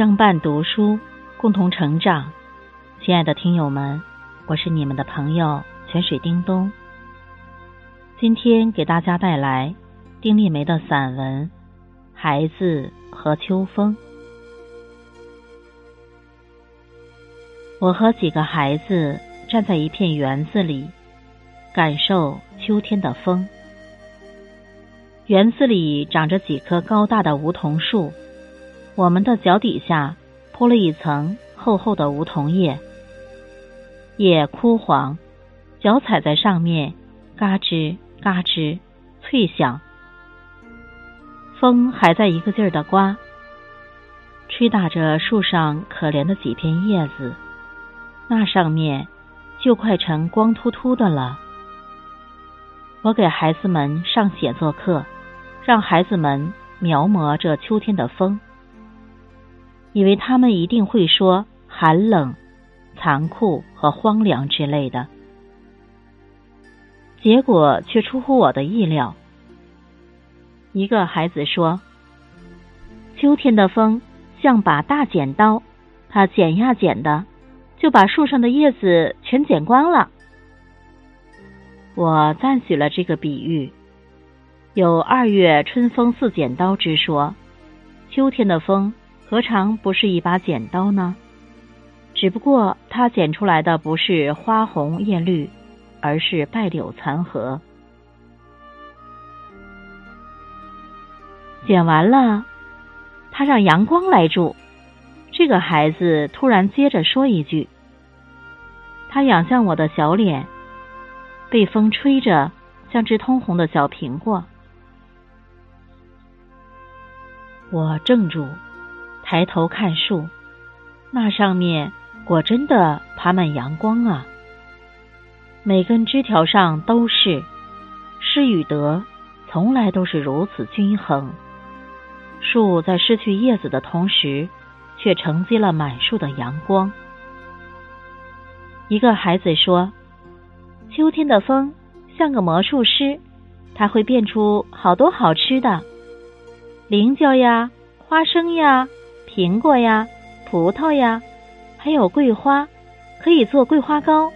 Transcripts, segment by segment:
相伴读书，共同成长。亲爱的听友们，我是你们的朋友泉水叮咚。今天给大家带来丁立梅的散文《孩子和秋风》。我和几个孩子站在一片园子里，感受秋天的风。园子里长着几棵高大的梧桐树。我们的脚底下铺了一层厚厚的梧桐叶，叶枯黄，脚踩在上面，嘎吱嘎吱脆响。风还在一个劲儿的刮，吹打着树上可怜的几片叶子，那上面就快成光秃秃的了。我给孩子们上写作课，让孩子们描摹这秋天的风。以为他们一定会说寒冷、残酷和荒凉之类的，结果却出乎我的意料。一个孩子说：“秋天的风像把大剪刀，它剪呀剪的，就把树上的叶子全剪光了。”我赞许了这个比喻，有“二月春风似剪刀”之说。秋天的风。何尝不是一把剪刀呢？只不过它剪出来的不是花红叶绿，而是败柳残荷。剪完了，他让阳光来住。这个孩子突然接着说一句：“他仰向我的小脸，被风吹着，像只通红的小苹果。”我怔住。抬头看树，那上面果真的爬满阳光啊！每根枝条上都是，失与得从来都是如此均衡。树在失去叶子的同时，却承接了满树的阳光。一个孩子说：“秋天的风像个魔术师，它会变出好多好吃的，菱角呀，花生呀。”苹果呀，葡萄呀，还有桂花，可以做桂花糕。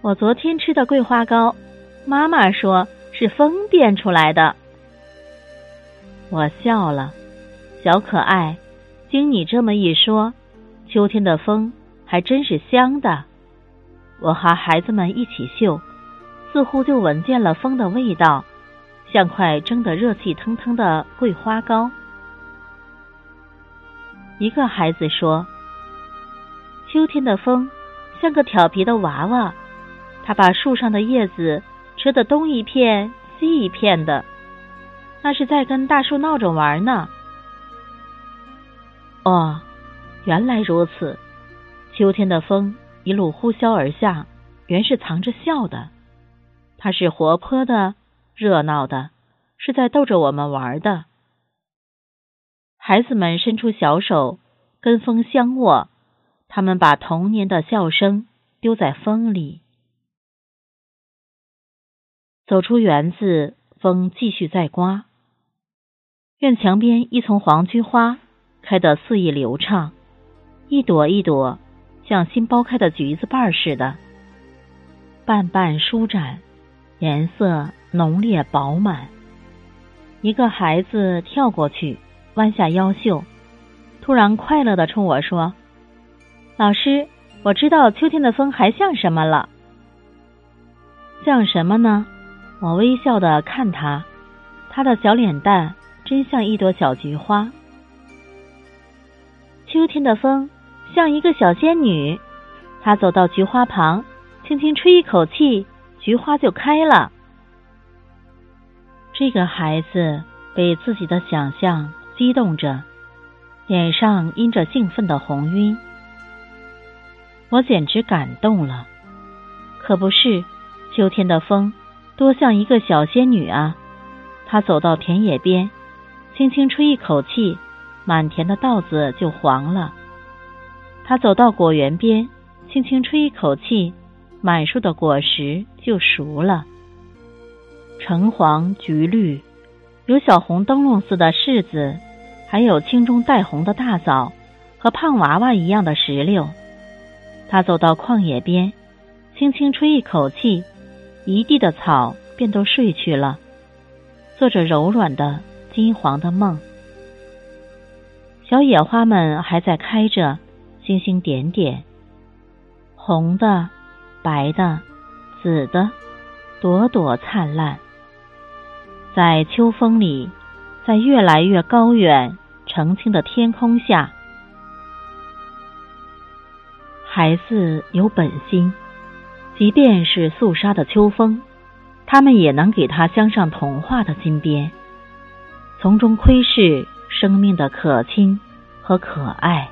我昨天吃的桂花糕，妈妈说是风变出来的。我笑了，小可爱，经你这么一说，秋天的风还真是香的。我和孩子们一起嗅，似乎就闻见了风的味道，像块蒸得热气腾腾的桂花糕。一个孩子说：“秋天的风像个调皮的娃娃，他把树上的叶子折得东一片西一片的，那是在跟大树闹着玩呢。”哦，原来如此。秋天的风一路呼啸而下，原是藏着笑的。它是活泼的、热闹的，是在逗着我们玩的。孩子们伸出小手，跟风相握。他们把童年的笑声丢在风里。走出园子，风继续在刮。院墙边一丛黄菊花开得肆意流畅，一朵一朵像新剥开的橘子瓣似的，瓣瓣舒展，颜色浓烈饱满。一个孩子跳过去。弯下腰袖，突然快乐的冲我说：“老师，我知道秋天的风还像什么了。像什么呢？”我微笑的看他，他的小脸蛋真像一朵小菊花。秋天的风像一个小仙女，她走到菊花旁，轻轻吹一口气，菊花就开了。这个孩子被自己的想象。激动着，脸上印着兴奋的红晕，我简直感动了。可不是，秋天的风多像一个小仙女啊！她走到田野边，轻轻吹一口气，满田的稻子就黄了；她走到果园边，轻轻吹一口气，满树的果实就熟了。橙黄橘绿。有小红灯笼似的柿子，还有青中带红的大枣和胖娃娃一样的石榴。他走到旷野边，轻轻吹一口气，一地的草便都睡去了，做着柔软的金黄的梦。小野花们还在开着，星星点点，红的、白的、紫的，朵朵灿烂。在秋风里，在越来越高远、澄清的天空下。孩子有本心，即便是肃杀的秋风，他们也能给他镶上童话的金边，从中窥视生命的可亲和可爱。